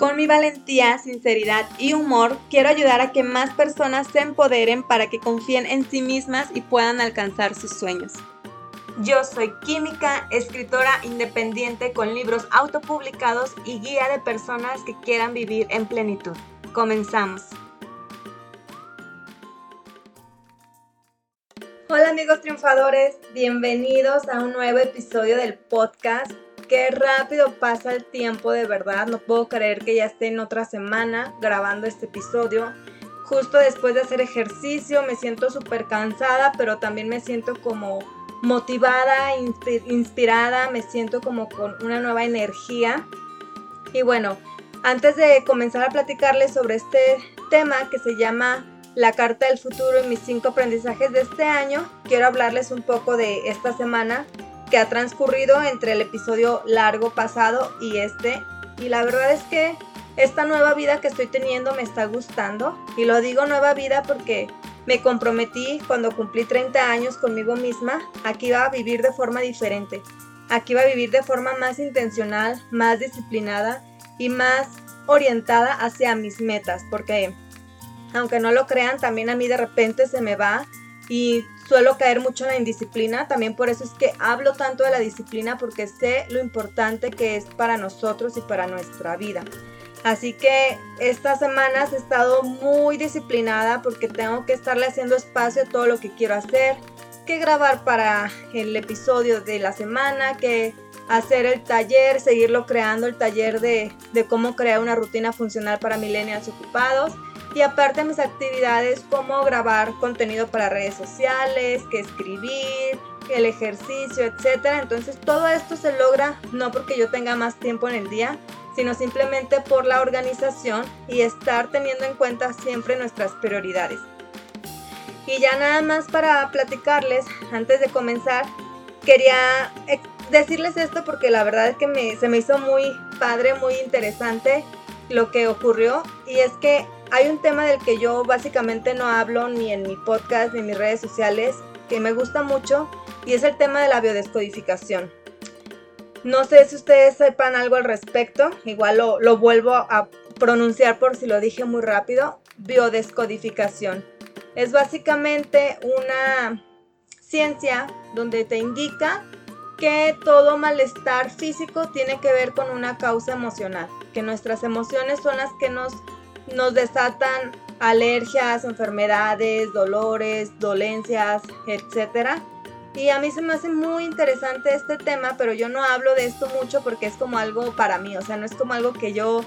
Con mi valentía, sinceridad y humor, quiero ayudar a que más personas se empoderen para que confíen en sí mismas y puedan alcanzar sus sueños. Yo soy química, escritora independiente con libros autopublicados y guía de personas que quieran vivir en plenitud. Comenzamos. Hola amigos triunfadores, bienvenidos a un nuevo episodio del podcast qué rápido pasa el tiempo de verdad. No puedo creer que ya esté en otra semana grabando este episodio. Justo después de hacer ejercicio me siento súper cansada, pero también me siento como motivada, inspirada, me siento como con una nueva energía. Y bueno, antes de comenzar a platicarles sobre este tema que se llama la carta del futuro y mis cinco aprendizajes de este año, quiero hablarles un poco de esta semana que ha transcurrido entre el episodio largo pasado y este. Y la verdad es que esta nueva vida que estoy teniendo me está gustando. Y lo digo nueva vida porque me comprometí cuando cumplí 30 años conmigo misma. Aquí iba a vivir de forma diferente. Aquí iba a vivir de forma más intencional, más disciplinada y más orientada hacia mis metas. Porque aunque no lo crean, también a mí de repente se me va y suelo caer mucho en la indisciplina, también por eso es que hablo tanto de la disciplina porque sé lo importante que es para nosotros y para nuestra vida. Así que estas semanas he estado muy disciplinada porque tengo que estarle haciendo espacio a todo lo que quiero hacer, que grabar para el episodio de la semana, que hacer el taller, seguirlo creando, el taller de, de cómo crear una rutina funcional para millennials ocupados y aparte mis actividades como grabar contenido para redes sociales, que escribir, el ejercicio, etcétera. Entonces todo esto se logra no porque yo tenga más tiempo en el día, sino simplemente por la organización y estar teniendo en cuenta siempre nuestras prioridades. Y ya nada más para platicarles, antes de comenzar, quería decirles esto porque la verdad es que se me hizo muy padre, muy interesante lo que ocurrió. Y es que hay un tema del que yo básicamente no hablo ni en mi podcast ni en mis redes sociales, que me gusta mucho, y es el tema de la biodescodificación. No sé si ustedes sepan algo al respecto, igual lo, lo vuelvo a pronunciar por si lo dije muy rápido, biodescodificación. Es básicamente una ciencia donde te indica que todo malestar físico tiene que ver con una causa emocional, que nuestras emociones son las que nos nos desatan alergias, enfermedades, dolores, dolencias, etc. Y a mí se me hace muy interesante este tema, pero yo no hablo de esto mucho porque es como algo para mí, o sea, no es como algo que yo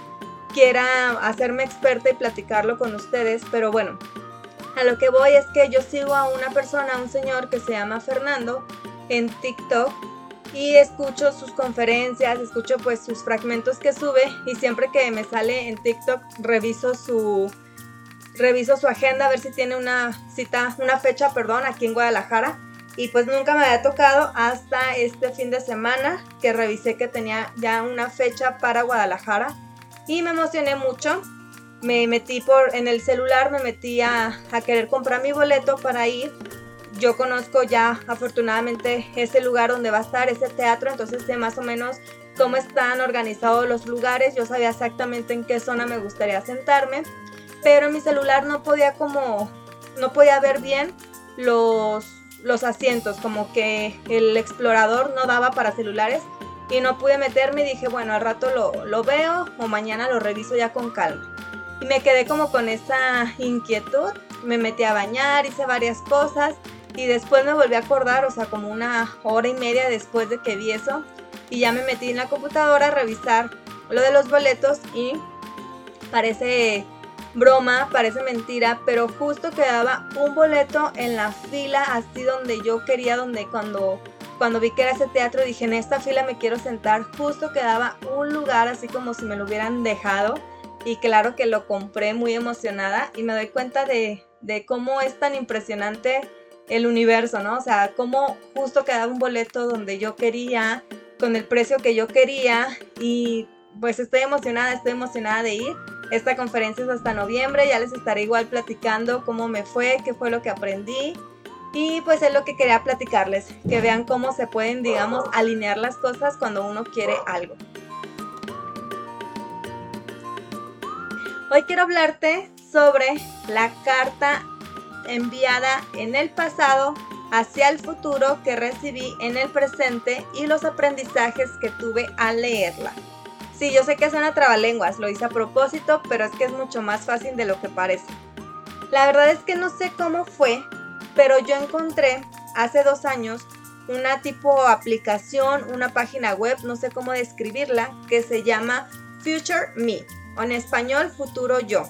quiera hacerme experta y platicarlo con ustedes, pero bueno, a lo que voy es que yo sigo a una persona, a un señor que se llama Fernando en TikTok y escucho sus conferencias, escucho pues sus fragmentos que sube y siempre que me sale en TikTok reviso su reviso su agenda a ver si tiene una cita, una fecha, perdón, aquí en Guadalajara. Y pues nunca me había tocado hasta este fin de semana que revisé que tenía ya una fecha para Guadalajara. Y me emocioné mucho. Me metí por en el celular, me metí a, a querer comprar mi boleto para ir yo conozco ya afortunadamente ese lugar donde va a estar ese teatro, entonces sé más o menos cómo están organizados los lugares, yo sabía exactamente en qué zona me gustaría sentarme, pero en mi celular no podía como, no podía ver bien los, los asientos, como que el explorador no daba para celulares y no pude meterme y dije, bueno, al rato lo, lo veo o mañana lo reviso ya con calma. Y me quedé como con esa inquietud, me metí a bañar, hice varias cosas y después me volví a acordar, o sea, como una hora y media después de que vi eso. Y ya me metí en la computadora a revisar lo de los boletos y parece broma, parece mentira, pero justo quedaba un boleto en la fila así donde yo quería, donde cuando, cuando vi que era ese teatro dije en esta fila me quiero sentar, justo quedaba un lugar así como si me lo hubieran dejado y claro que lo compré muy emocionada y me doy cuenta de, de cómo es tan impresionante el universo, ¿no? O sea, cómo justo quedaba un boleto donde yo quería, con el precio que yo quería y pues estoy emocionada, estoy emocionada de ir. Esta conferencia es hasta noviembre, ya les estaré igual platicando cómo me fue, qué fue lo que aprendí. Y pues es lo que quería platicarles, que vean cómo se pueden, digamos, alinear las cosas cuando uno quiere algo. Hoy quiero hablarte sobre la carta enviada en el pasado hacia el futuro que recibí en el presente y los aprendizajes que tuve al leerla. Sí, yo sé que es una trabalenguas, lo hice a propósito, pero es que es mucho más fácil de lo que parece. La verdad es que no sé cómo fue, pero yo encontré hace dos años una tipo aplicación, una página web, no sé cómo describirla, que se llama Future Me, o en español Futuro Yo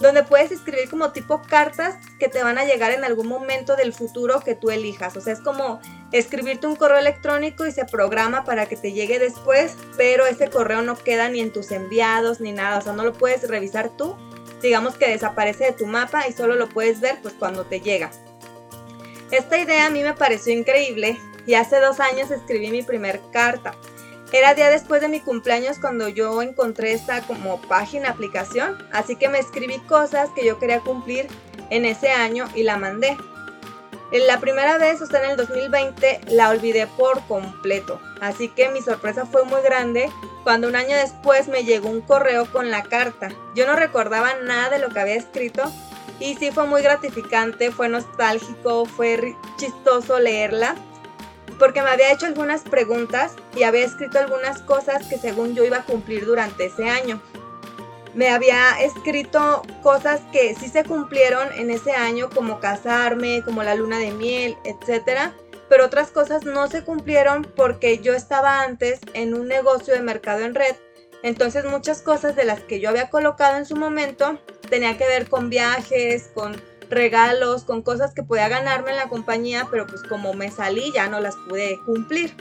donde puedes escribir como tipo cartas que te van a llegar en algún momento del futuro que tú elijas. O sea, es como escribirte un correo electrónico y se programa para que te llegue después, pero ese correo no queda ni en tus enviados ni nada, o sea, no lo puedes revisar tú. Digamos que desaparece de tu mapa y solo lo puedes ver pues cuando te llega. Esta idea a mí me pareció increíble y hace dos años escribí mi primer carta. Era día después de mi cumpleaños cuando yo encontré esta como página, aplicación, así que me escribí cosas que yo quería cumplir en ese año y la mandé. La primera vez, o sea, en el 2020, la olvidé por completo, así que mi sorpresa fue muy grande cuando un año después me llegó un correo con la carta. Yo no recordaba nada de lo que había escrito y sí fue muy gratificante, fue nostálgico, fue chistoso leerla porque me había hecho algunas preguntas y había escrito algunas cosas que según yo iba a cumplir durante ese año. Me había escrito cosas que sí se cumplieron en ese año, como casarme, como la luna de miel, etc. Pero otras cosas no se cumplieron porque yo estaba antes en un negocio de mercado en red. Entonces muchas cosas de las que yo había colocado en su momento tenía que ver con viajes, con regalos, con cosas que podía ganarme en la compañía, pero pues como me salí ya no las pude cumplir.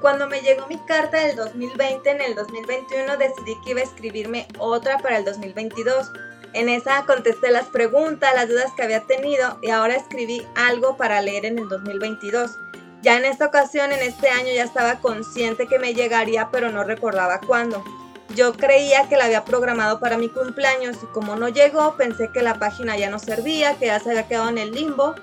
Cuando me llegó mi carta del 2020, en el 2021 decidí que iba a escribirme otra para el 2022. En esa contesté las preguntas, las dudas que había tenido y ahora escribí algo para leer en el 2022. Ya en esta ocasión, en este año, ya estaba consciente que me llegaría, pero no recordaba cuándo. Yo creía que la había programado para mi cumpleaños y como no llegó, pensé que la página ya no servía, que ya se había quedado en el limbo.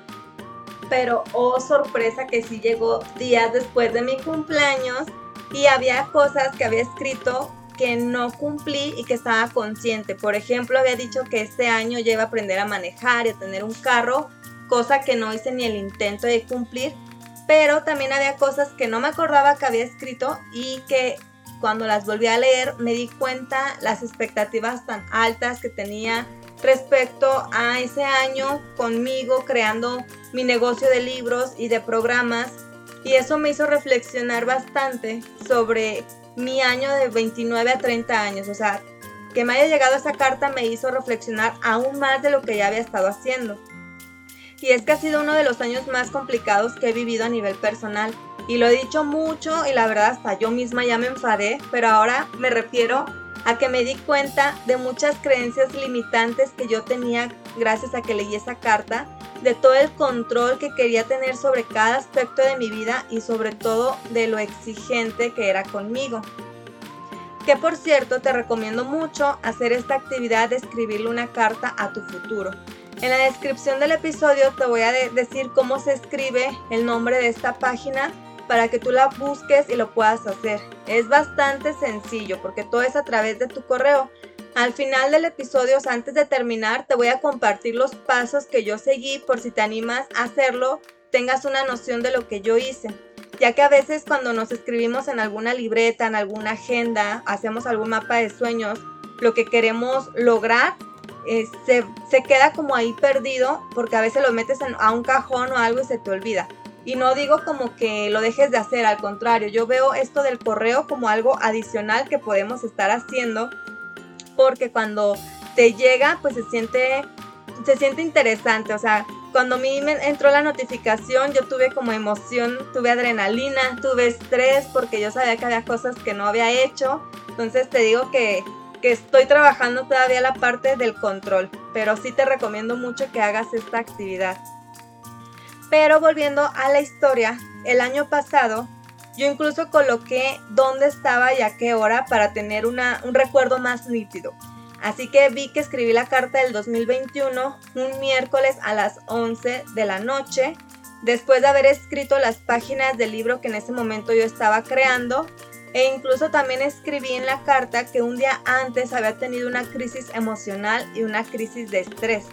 Pero oh sorpresa que sí llegó días después de mi cumpleaños y había cosas que había escrito que no cumplí y que estaba consciente. Por ejemplo, había dicho que este año ya iba a aprender a manejar y a tener un carro, cosa que no hice ni el intento de cumplir. Pero también había cosas que no me acordaba que había escrito y que cuando las volví a leer me di cuenta las expectativas tan altas que tenía respecto a ese año conmigo creando mi negocio de libros y de programas. Y eso me hizo reflexionar bastante sobre mi año de 29 a 30 años, o sea, que me haya llegado esa carta me hizo reflexionar aún más de lo que ya había estado haciendo. Y es que ha sido uno de los años más complicados que he vivido a nivel personal y lo he dicho mucho y la verdad hasta yo misma ya me enfadé, pero ahora me refiero a que me di cuenta de muchas creencias limitantes que yo tenía gracias a que leí esa carta, de todo el control que quería tener sobre cada aspecto de mi vida y sobre todo de lo exigente que era conmigo. Que por cierto te recomiendo mucho hacer esta actividad de escribirle una carta a tu futuro. En la descripción del episodio te voy a decir cómo se escribe el nombre de esta página para que tú la busques y lo puedas hacer. Es bastante sencillo porque todo es a través de tu correo. Al final del episodio, antes de terminar, te voy a compartir los pasos que yo seguí por si te animas a hacerlo, tengas una noción de lo que yo hice. Ya que a veces cuando nos escribimos en alguna libreta, en alguna agenda, hacemos algún mapa de sueños, lo que queremos lograr eh, se, se, queda como ahí perdido porque a veces lo metes a un cajón o algo y se te olvida. Y no digo como que lo dejes de hacer, al contrario, yo veo esto del correo como algo adicional que podemos estar haciendo porque cuando te llega, pues se siente, se siente interesante. O sea, cuando a mí me entró la notificación, yo tuve como emoción, tuve adrenalina, tuve estrés porque yo sabía que había cosas que no había hecho. Entonces te digo que que estoy trabajando todavía la parte del control, pero sí te recomiendo mucho que hagas esta actividad. Pero volviendo a la historia, el año pasado yo incluso coloqué dónde estaba y a qué hora para tener un recuerdo más nítido. Así que vi que escribí la carta del 2021 un miércoles a las 11 de la noche, después de haber escrito las páginas del libro que en ese momento yo estaba creando. E incluso también escribí en la carta que un día antes había tenido una crisis emocional y una crisis de estrés.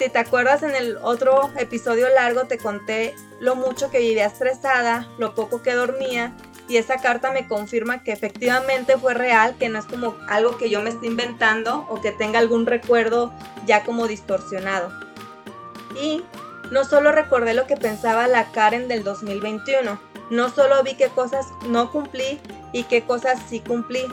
Si te acuerdas en el otro episodio largo te conté lo mucho que vivía estresada, lo poco que dormía y esa carta me confirma que efectivamente fue real, que no es como algo que yo me esté inventando o que tenga algún recuerdo ya como distorsionado. Y no solo recordé lo que pensaba la Karen del 2021, no solo vi qué cosas no cumplí y qué cosas sí cumplí,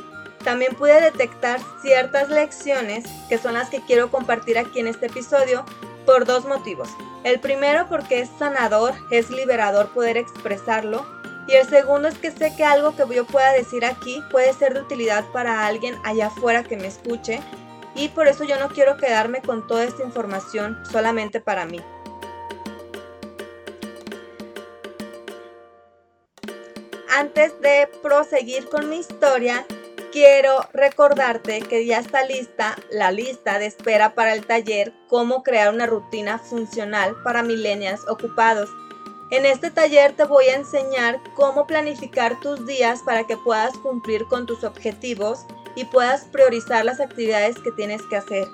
también pude detectar ciertas lecciones que son las que quiero compartir aquí en este episodio por dos motivos. El primero porque es sanador, es liberador poder expresarlo. Y el segundo es que sé que algo que yo pueda decir aquí puede ser de utilidad para alguien allá afuera que me escuche. Y por eso yo no quiero quedarme con toda esta información solamente para mí. Antes de proseguir con mi historia, quiero recordarte que ya está lista la lista de espera para el taller Cómo crear una rutina funcional para millennials ocupados. En este taller te voy a enseñar cómo planificar tus días para que puedas cumplir con tus objetivos y puedas priorizar las actividades que tienes que hacer.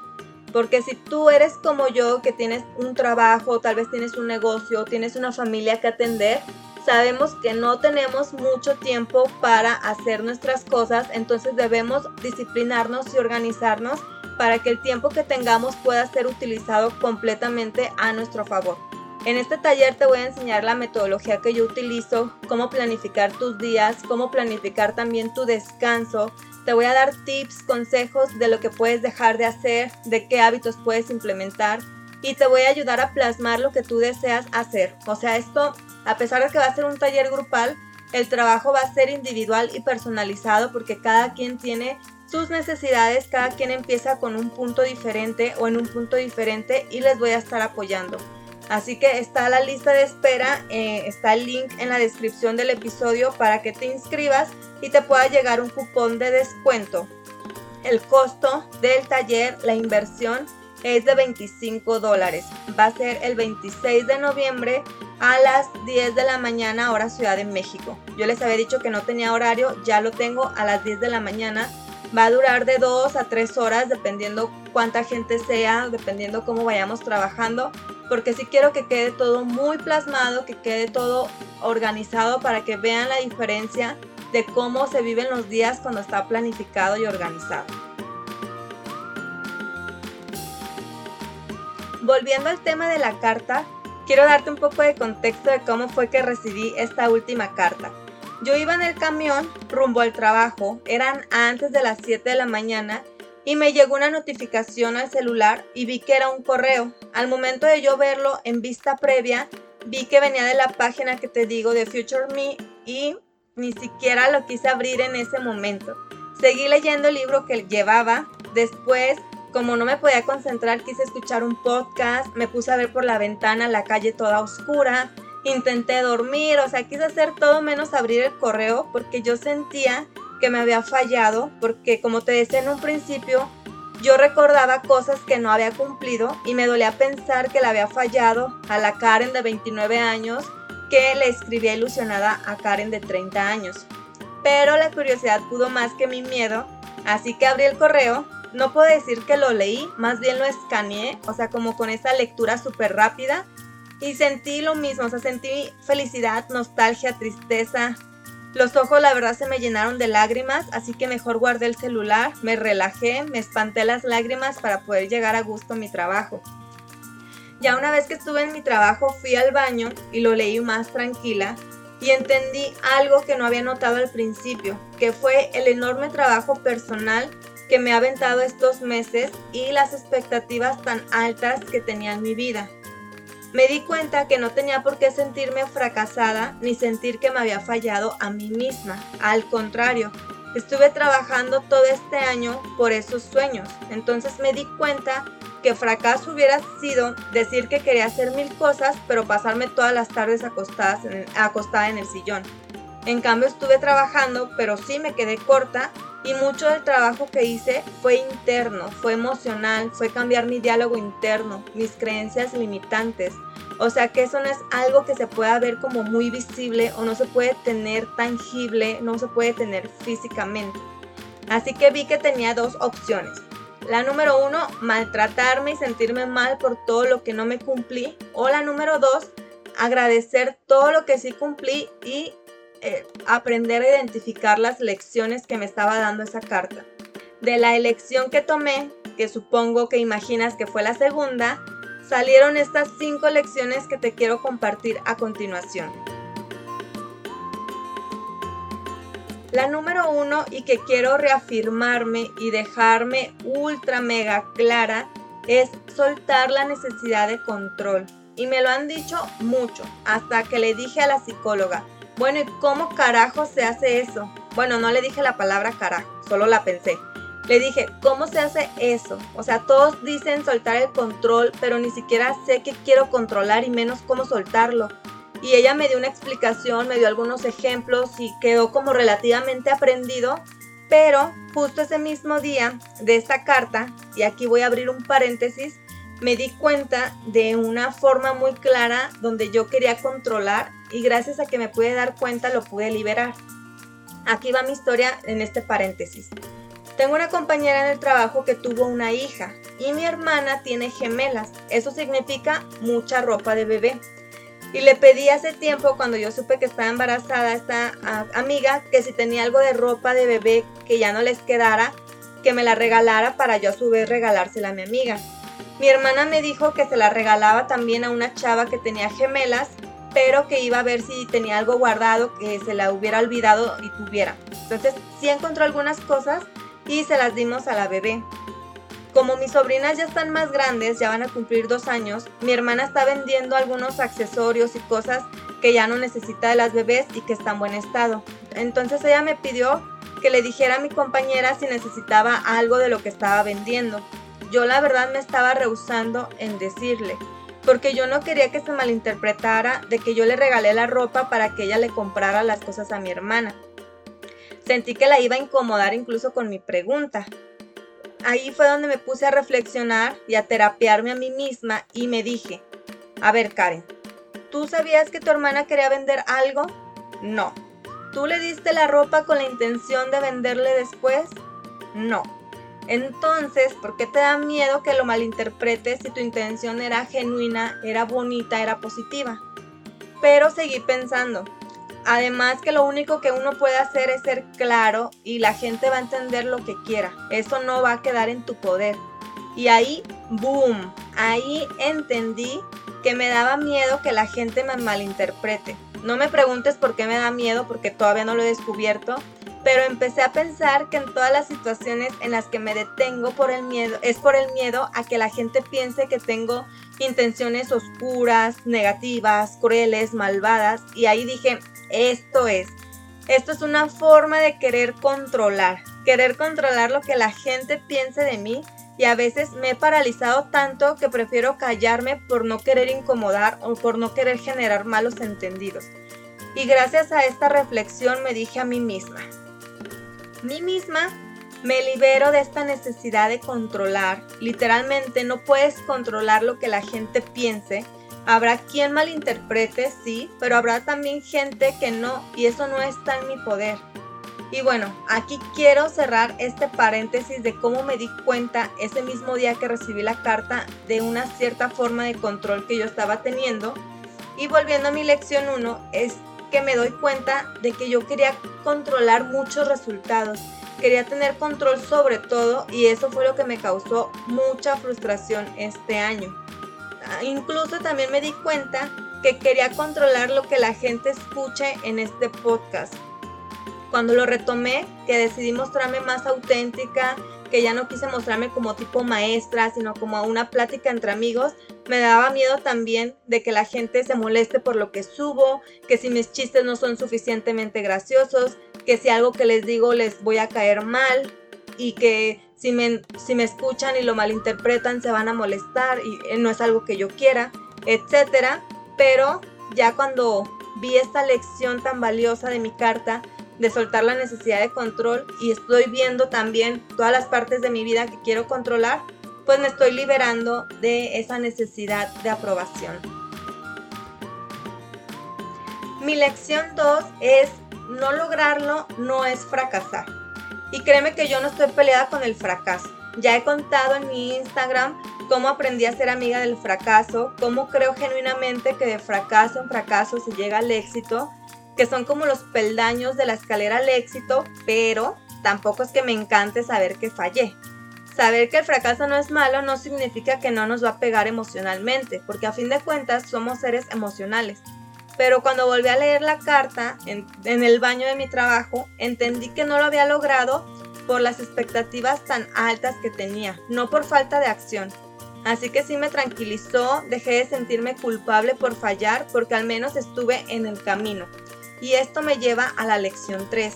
Porque si tú eres como yo, que tienes un trabajo, tal vez tienes un negocio, tienes una familia que atender, sabemos que no tenemos mucho tiempo para hacer nuestras cosas, entonces debemos disciplinarnos y organizarnos para que el tiempo que tengamos pueda ser utilizado completamente a nuestro favor. En este taller te voy a enseñar la metodología que yo utilizo, cómo planificar tus días, cómo planificar también tu descanso. Te voy a dar tips, consejos de lo que puedes dejar de hacer, de qué hábitos puedes implementar y te voy a ayudar a plasmar lo que tú deseas hacer. O sea, esto a pesar de que va a ser un taller grupal, el trabajo va a ser individual y personalizado porque cada quien tiene sus necesidades, cada quien empieza con un punto diferente o en un punto diferente y les voy a estar apoyando. Así que está la lista de espera, eh, está el link en la descripción del episodio para que te inscribas y te pueda llegar un cupón de descuento. El costo del taller, la inversión es de 25 dólares. Va a ser el 26 de noviembre a las 10 de la mañana hora Ciudad de México. Yo les había dicho que no tenía horario, ya lo tengo a las 10 de la mañana. Va a durar de 2 a 3 horas dependiendo cuánta gente sea, dependiendo cómo vayamos trabajando, porque sí quiero que quede todo muy plasmado, que quede todo organizado para que vean la diferencia de cómo se viven los días cuando está planificado y organizado. volviendo al tema de la carta, quiero darte un poco de contexto de cómo fue que recibí esta última carta. Yo iba en el camión rumbo al trabajo, eran antes de las 7 de la mañana y me llegó una notificación al celular y vi que era un correo. Al momento de yo verlo en vista previa, vi que venía de la página que te digo de Future Me y ni siquiera lo quise abrir en ese momento. Seguí leyendo el libro que llevaba, después como no me podía concentrar, quise escuchar un podcast, me puse a ver por la ventana la calle toda oscura, intenté dormir, o sea, quise hacer todo menos abrir el correo porque yo sentía que me había fallado, porque como te decía en un principio, yo recordaba cosas que no había cumplido y me dolía pensar que le había fallado a la Karen de 29 años que le escribía ilusionada a Karen de 30 años. Pero la curiosidad pudo más que mi miedo, así que abrí el correo no puedo decir que lo leí, más bien lo escaneé, o sea, como con esa lectura súper rápida. Y sentí lo mismo, o sea, sentí felicidad, nostalgia, tristeza. Los ojos la verdad se me llenaron de lágrimas, así que mejor guardé el celular, me relajé, me espanté las lágrimas para poder llegar a gusto a mi trabajo. Ya una vez que estuve en mi trabajo fui al baño y lo leí más tranquila y entendí algo que no había notado al principio, que fue el enorme trabajo personal que me ha aventado estos meses y las expectativas tan altas que tenía en mi vida. Me di cuenta que no tenía por qué sentirme fracasada ni sentir que me había fallado a mí misma. Al contrario, Estuve trabajando todo este año por esos sueños. Entonces me di cuenta que fracaso hubiera sido decir que quería hacer mil cosas, pero pasarme todas las tardes acostada en el sillón. En cambio estuve trabajando, pero sí me quedé corta y mucho del trabajo que hice fue interno, fue emocional, fue cambiar mi diálogo interno, mis creencias limitantes. O sea que eso no es algo que se pueda ver como muy visible o no se puede tener tangible, no se puede tener físicamente. Así que vi que tenía dos opciones. La número uno, maltratarme y sentirme mal por todo lo que no me cumplí. O la número dos, agradecer todo lo que sí cumplí y eh, aprender a identificar las lecciones que me estaba dando esa carta. De la elección que tomé, que supongo que imaginas que fue la segunda, salieron estas cinco lecciones que te quiero compartir a continuación. La número uno y que quiero reafirmarme y dejarme ultra mega clara es soltar la necesidad de control. Y me lo han dicho mucho, hasta que le dije a la psicóloga, bueno, ¿y cómo carajo se hace eso? Bueno, no le dije la palabra carajo, solo la pensé. Le dije, ¿cómo se hace eso? O sea, todos dicen soltar el control, pero ni siquiera sé qué quiero controlar y menos cómo soltarlo. Y ella me dio una explicación, me dio algunos ejemplos y quedó como relativamente aprendido. Pero justo ese mismo día de esta carta, y aquí voy a abrir un paréntesis, me di cuenta de una forma muy clara donde yo quería controlar y gracias a que me pude dar cuenta lo pude liberar. Aquí va mi historia en este paréntesis. Tengo una compañera en el trabajo que tuvo una hija y mi hermana tiene gemelas. Eso significa mucha ropa de bebé. Y le pedí hace tiempo, cuando yo supe que estaba embarazada, a esta amiga, que si tenía algo de ropa de bebé que ya no les quedara, que me la regalara para yo a su vez regalársela a mi amiga. Mi hermana me dijo que se la regalaba también a una chava que tenía gemelas, pero que iba a ver si tenía algo guardado que se la hubiera olvidado y tuviera. Entonces sí encontró algunas cosas y se las dimos a la bebé. Como mis sobrinas ya están más grandes, ya van a cumplir dos años, mi hermana está vendiendo algunos accesorios y cosas que ya no necesita de las bebés y que están en buen estado. Entonces ella me pidió que le dijera a mi compañera si necesitaba algo de lo que estaba vendiendo yo la verdad me estaba rehusando en decirle, porque yo no quería que se malinterpretara de que yo le regalé la ropa para que ella le comprara las cosas a mi hermana. Sentí que la iba a incomodar incluso con mi pregunta. Ahí fue donde me puse a reflexionar y a terapiarme a mí misma y me dije, a ver Karen, ¿tú sabías que tu hermana quería vender algo? No. ¿Tú le diste la ropa con la intención de venderle después? No. Entonces, ¿por qué te da miedo que lo malinterpretes si tu intención era genuina, era bonita, era positiva? Pero seguí pensando. Además que lo único que uno puede hacer es ser claro y la gente va a entender lo que quiera. Eso no va a quedar en tu poder. Y ahí, boom, ahí entendí que me daba miedo que la gente me malinterprete. No me preguntes por qué me da miedo porque todavía no lo he descubierto, pero empecé a pensar que en todas las situaciones en las que me detengo por el miedo, es por el miedo a que la gente piense que tengo intenciones oscuras, negativas, crueles, malvadas. Y ahí dije, esto es, esto es una forma de querer controlar, querer controlar lo que la gente piense de mí. Y a veces me he paralizado tanto que prefiero callarme por no querer incomodar o por no querer generar malos entendidos. Y gracias a esta reflexión me dije a mí misma, mí misma me libero de esta necesidad de controlar. Literalmente no puedes controlar lo que la gente piense. Habrá quien malinterprete, sí, pero habrá también gente que no y eso no está en mi poder. Y bueno, aquí quiero cerrar este paréntesis de cómo me di cuenta ese mismo día que recibí la carta de una cierta forma de control que yo estaba teniendo. Y volviendo a mi lección 1, es que me doy cuenta de que yo quería controlar muchos resultados, quería tener control sobre todo y eso fue lo que me causó mucha frustración este año. Ah, incluso también me di cuenta que quería controlar lo que la gente escuche en este podcast. Cuando lo retomé, que decidí mostrarme más auténtica, que ya no quise mostrarme como tipo maestra, sino como una plática entre amigos, me daba miedo también de que la gente se moleste por lo que subo, que si mis chistes no son suficientemente graciosos, que si algo que les digo les voy a caer mal y que si me, si me escuchan y lo malinterpretan se van a molestar y eh, no es algo que yo quiera, etcétera. Pero ya cuando vi esta lección tan valiosa de mi carta, de soltar la necesidad de control y estoy viendo también todas las partes de mi vida que quiero controlar, pues me estoy liberando de esa necesidad de aprobación. Mi lección 2 es no lograrlo no es fracasar. Y créeme que yo no estoy peleada con el fracaso. Ya he contado en mi Instagram cómo aprendí a ser amiga del fracaso, cómo creo genuinamente que de fracaso en fracaso se llega al éxito, que son como los peldaños de la escalera al éxito, pero tampoco es que me encante saber que fallé. Saber que el fracaso no es malo no significa que no nos va a pegar emocionalmente, porque a fin de cuentas somos seres emocionales. Pero cuando volví a leer la carta en, el baño de mi trabajo, entendí que no lo había logrado por las expectativas tan altas que tenía, no por falta de acción. Así que sí me tranquilizó, dejé de sentirme culpable por fallar porque al menos estuve en el camino. Y esto me lleva a la lección 3.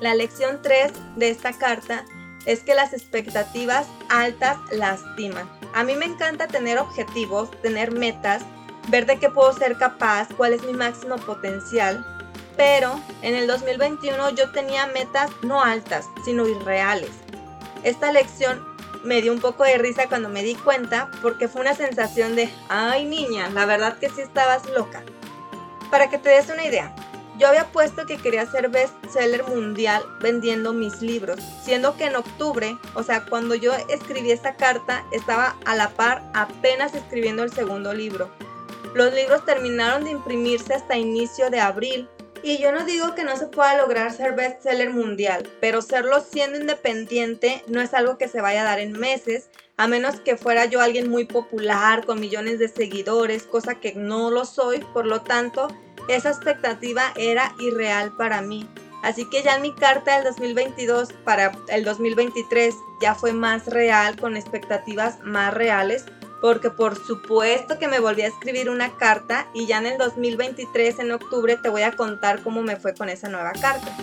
La lección 3 de esta carta es que las expectativas altas lastiman. A mí me encanta tener objetivos, tener metas, ver de qué puedo ser capaz, cuál es mi máximo potencial. Pero en el 2021 yo tenía metas no altas, sino irreales. Esta lección me dio un poco de risa cuando me di cuenta porque fue una sensación de, ay niña, la verdad que sí estabas loca. Para que te des una idea, yo había puesto que quería ser bestseller mundial vendiendo mis libros, siendo que en octubre, o sea, cuando yo escribí esta carta, estaba a la par apenas escribiendo el segundo libro. Los libros terminaron de imprimirse hasta inicio de abril. Y yo no digo que no se pueda lograr ser bestseller mundial, pero serlo siendo independiente no es algo que se vaya a dar en meses, a menos que fuera yo alguien muy popular, con millones de seguidores, cosa que no lo soy, por lo tanto, esa expectativa era irreal para mí. Así que ya en mi carta del 2022 para el 2023 ya fue más real, con expectativas más reales, porque por supuesto que me volví a escribir una carta y ya en el 2023, en octubre, te voy a contar cómo me fue con esa nueva carta.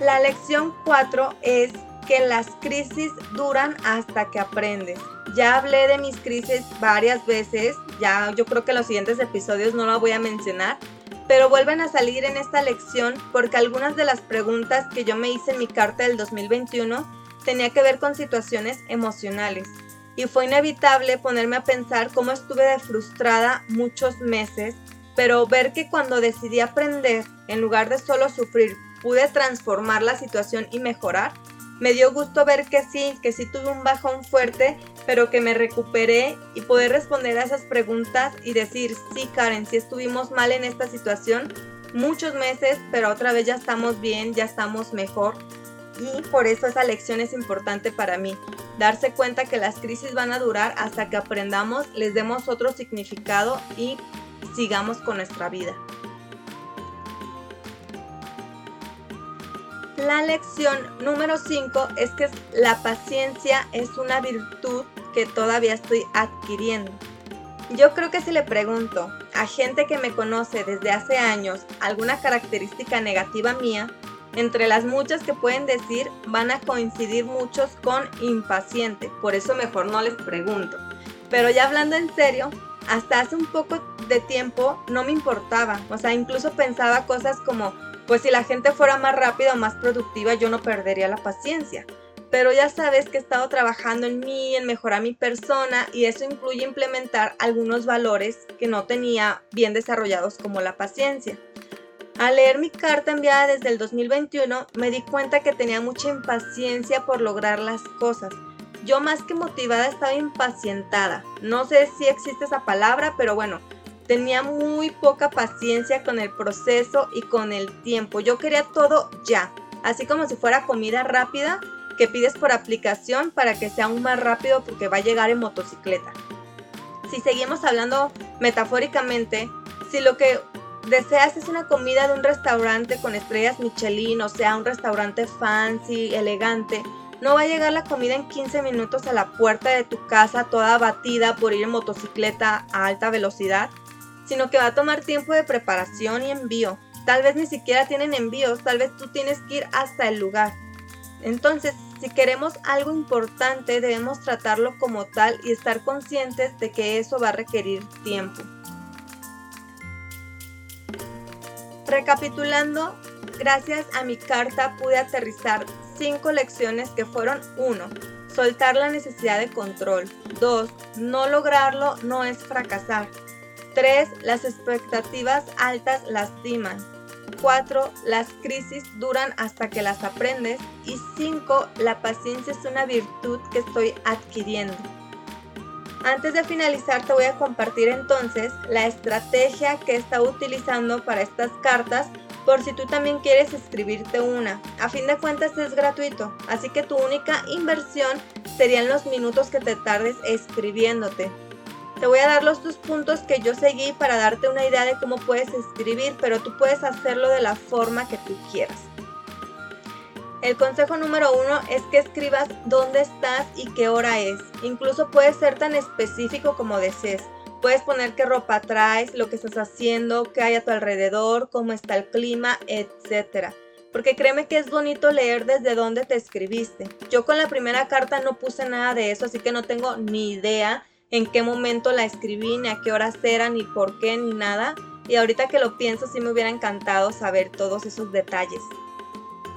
La lección 4 es que las crisis duran hasta que aprendes. Ya hablé de mis crisis varias veces, ya yo creo que en los siguientes episodios no lo voy a mencionar, pero vuelven a salir en esta lección porque algunas de las preguntas que yo me hice en mi carta del 2021 tenía que ver con situaciones emocionales y fue inevitable ponerme a pensar cómo estuve frustrada muchos meses, pero ver que cuando decidí aprender, en lugar de solo sufrir, pude transformar la situación y mejorar, me dio gusto ver que sí, que sí tuve un bajón fuerte, pero que me recuperé y poder responder a esas preguntas y decir, sí Karen, sí estuvimos mal en esta situación, muchos meses, pero otra vez ya estamos bien, ya estamos mejor y por eso esa lección es importante para mí. Darse cuenta que las crisis van a durar hasta que aprendamos, les demos otro significado y sigamos con nuestra vida. La lección número 5 es que la paciencia es una virtud que todavía estoy adquiriendo. Yo creo que si le pregunto a gente que me conoce desde hace años alguna característica negativa mía, entre las muchas que pueden decir, van a coincidir muchos con impaciente, por eso mejor no les pregunto. Pero ya hablando en serio, hasta hace un poco de tiempo no me importaba, o sea, incluso pensaba cosas como, pues si la gente fuera más rápida o más productiva, yo no perdería la paciencia. Pero ya sabes que he estado trabajando en mí, en mejorar mi persona y eso incluye implementar algunos valores que no tenía bien desarrollados como la paciencia. Al leer mi carta enviada desde el 2021, me di cuenta que tenía mucha impaciencia por lograr las cosas. Yo más que motivada estaba impacientada. No sé si existe esa palabra, pero bueno, tenía muy poca paciencia con el proceso y con el tiempo. Yo quería todo ya, así como si fuera comida rápida que pides por aplicación para que sea aún más rápido porque va a llegar en motocicleta. Si seguimos hablando metafóricamente, si lo que deseas es una comida de un restaurante con estrellas Michelin, o sea, un restaurante fancy, elegante, no va a llegar la comida en 15 minutos a la puerta de tu casa toda batida por ir en motocicleta a alta velocidad, sino que va a tomar tiempo de preparación y envío. tal vez ni siquiera tienen envíos, tal vez tú tienes que ir hasta el lugar. Entonces, si queremos algo importante, debemos tratarlo como tal y estar conscientes de que eso va a requerir tiempo. Recapitulando, gracias a mi carta pude aterrizar cinco lecciones que fueron 1. Soltar la necesidad de control. 2. No lograrlo no es fracasar. 3. Las expectativas altas lastiman. 4. Las crisis duran hasta que las aprendes. Y 5. La paciencia es una virtud que estoy adquiriendo. Antes de finalizar te voy a compartir entonces la estrategia que estado utilizando para estas cartas por si tú también quieres escribirte una. A fin de cuentas es gratuito, así que tu única inversión serían los minutos que te tardes escribiéndote. Te voy a dar los dos puntos que yo seguí para darte una idea de cómo puedes escribir, pero tú puedes hacerlo de la forma que tú quieras. El consejo número uno es que escribas dónde estás y qué hora es. Incluso puedes ser tan específico como desees. Puedes poner qué ropa traes, lo que estás haciendo, qué hay a tu alrededor, cómo está el clima, etc. Porque créeme que es bonito leer desde dónde te escribiste. Yo con la primera carta no puse nada de eso, así que no tengo ni idea en qué momento la escribí, ni a qué horas era, ni por qué, ni nada. Y ahorita que lo pienso, sí me hubiera encantado saber todos esos detalles.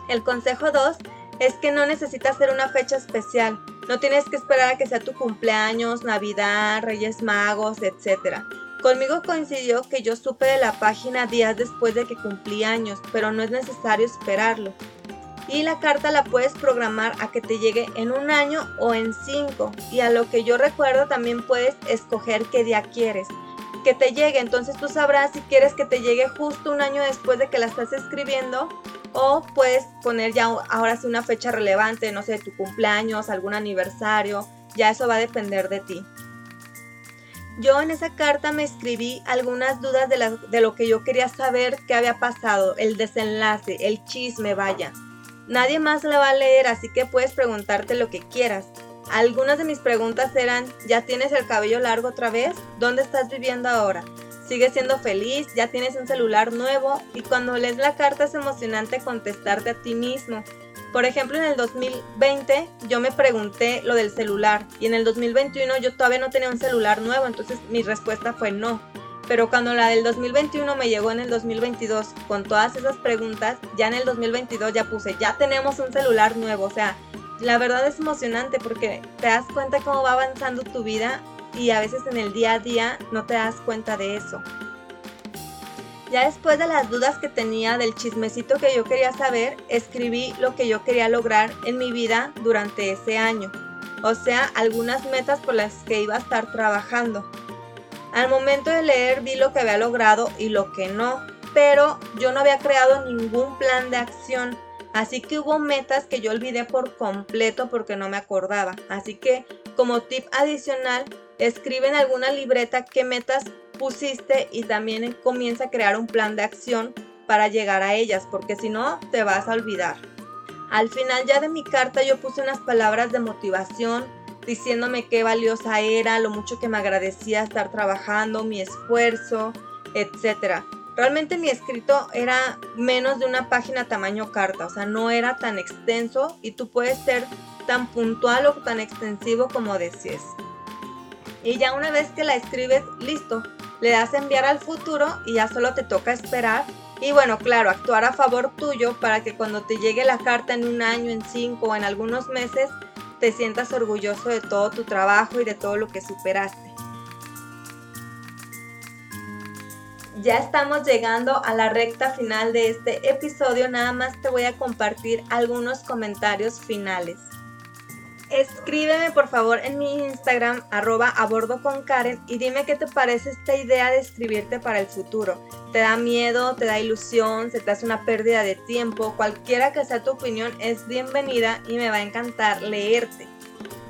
El consejo 2 es que no necesitas ser una fecha especial. No tienes que esperar a que sea tu cumpleaños, Navidad, Reyes Magos, etc. Conmigo coincidió que yo supe de la página días después de que cumplí años, pero no es necesario esperarlo. Y la carta la puedes programar a que te llegue en un año o en cinco. Y a lo que yo recuerdo también puedes escoger qué día quieres que te llegue. Entonces tú sabrás si quieres que te llegue justo un año después de que la estás escribiendo o puedes poner ya ahora sí una fecha relevante, no sé, tu cumpleaños, algún aniversario, ya eso va a depender de ti. Yo en esa carta me escribí algunas dudas de, de lo que yo quería saber qué había pasado, el desenlace, el chisme, vaya. Nadie más la va a leer, así que puedes preguntarte lo que quieras. Algunas de mis preguntas eran, ¿ya tienes el cabello largo otra vez? ¿Dónde estás viviendo ahora? sigues siendo feliz, ya tienes un celular nuevo y cuando lees la carta es emocionante contestarte a ti mismo. Por ejemplo, en el 2020 yo me pregunté lo del celular y en el 2021 yo todavía no tenía un celular nuevo, entonces mi respuesta fue no. Pero cuando la del 2021 me llegó en el 2022 con todas esas preguntas, ya en el 2022 ya puse, ya tenemos un celular nuevo. O sea, la verdad es emocionante porque te das cuenta cómo va avanzando tu vida y a veces en el día a día no te das cuenta de eso. Ya después de las dudas que tenía del chismecito que yo quería saber, escribí lo que yo quería lograr en mi vida durante ese año, o sea, algunas metas por las que iba a estar trabajando. Al momento de leer vi lo que había logrado y lo que no, pero yo no había creado ningún plan de acción, así que hubo metas que yo olvidé por completo porque no me acordaba. Así que como tip adicional, Escribe en alguna libreta qué metas pusiste y también comienza a crear un plan de acción para llegar a ellas, porque si no, te vas a olvidar. Al final ya de mi carta yo puse unas palabras de motivación diciéndome qué valiosa era, lo mucho que me agradecía estar trabajando, mi esfuerzo, etc. Realmente mi escrito era menos de una página tamaño carta, o sea, no era tan extenso y tú puedes ser tan puntual o tan extensivo como desees y ya una vez que la escribes, listo, le das enviar al futuro y ya solo te toca esperar. Y bueno, claro, actuar a favor tuyo para que cuando te llegue la carta en un año, en cinco o en algunos meses, te sientas orgulloso de todo tu trabajo y de todo lo que superaste. Ya estamos llegando a la recta final de este episodio, nada más te voy a compartir algunos comentarios finales. Escríbeme por favor en mi Instagram arroba a bordo con Karen y dime qué te parece esta idea de escribirte para el futuro. ¿Te da miedo? ¿Te da ilusión? ¿Se te hace una pérdida de tiempo? Cualquiera que sea tu opinión es bienvenida y me va a encantar leerte.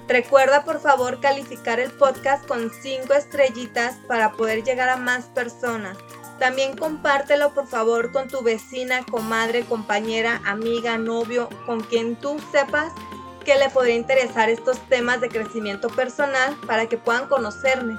Recuerda por favor calificar el podcast con 5 estrellitas para poder llegar a más personas. También compártelo por favor con tu vecina, comadre, compañera, amiga, novio, con quien tú sepas que le podría interesar estos temas de crecimiento personal para que puedan conocerme.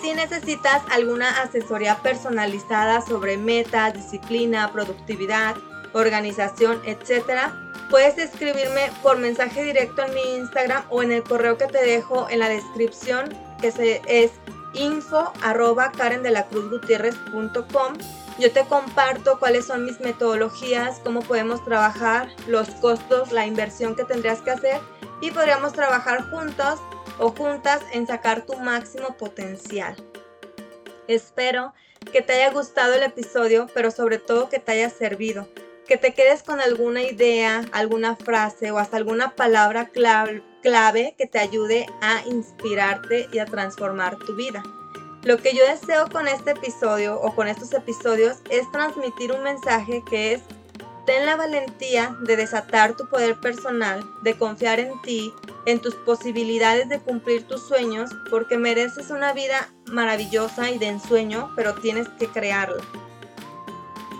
si necesitas alguna asesoría personalizada sobre metas, disciplina, productividad, organización, etc., puedes escribirme por mensaje directo en mi Instagram o en el correo que te dejo en la descripción, que es info arroba Yo te comparto cuáles son mis metodologías, cómo podemos trabajar, los costos, la inversión que tendrías que hacer y podríamos trabajar juntos o juntas en sacar tu máximo potencial. Espero que te haya gustado el episodio, pero sobre todo que te haya servido que te quedes con alguna idea, alguna frase o hasta alguna palabra clave, que te ayude a inspirarte y a transformar tu vida. Lo que yo deseo con este episodio o con estos episodios es transmitir un mensaje que es ten la valentía de desatar tu poder personal, de confiar en ti, en tus posibilidades de cumplir tus sueños, porque mereces una vida maravillosa y de ensueño, pero tienes que crearla.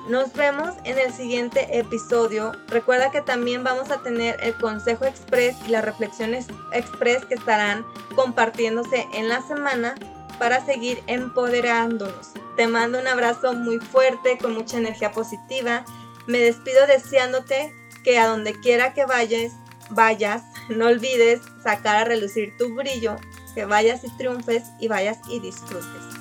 Nos vemos en el siguiente episodio. Recuerda que también vamos a tener el consejo express y las reflexiones express que estarán compartiéndose en la semana para seguir empoderándonos. Te mando un abrazo muy fuerte con mucha energía positiva. Me despido deseándote que a donde quiera que vayas, vayas, no olvides sacar a relucir tu brillo, que vayas y triunfes y vayas y disfrutes.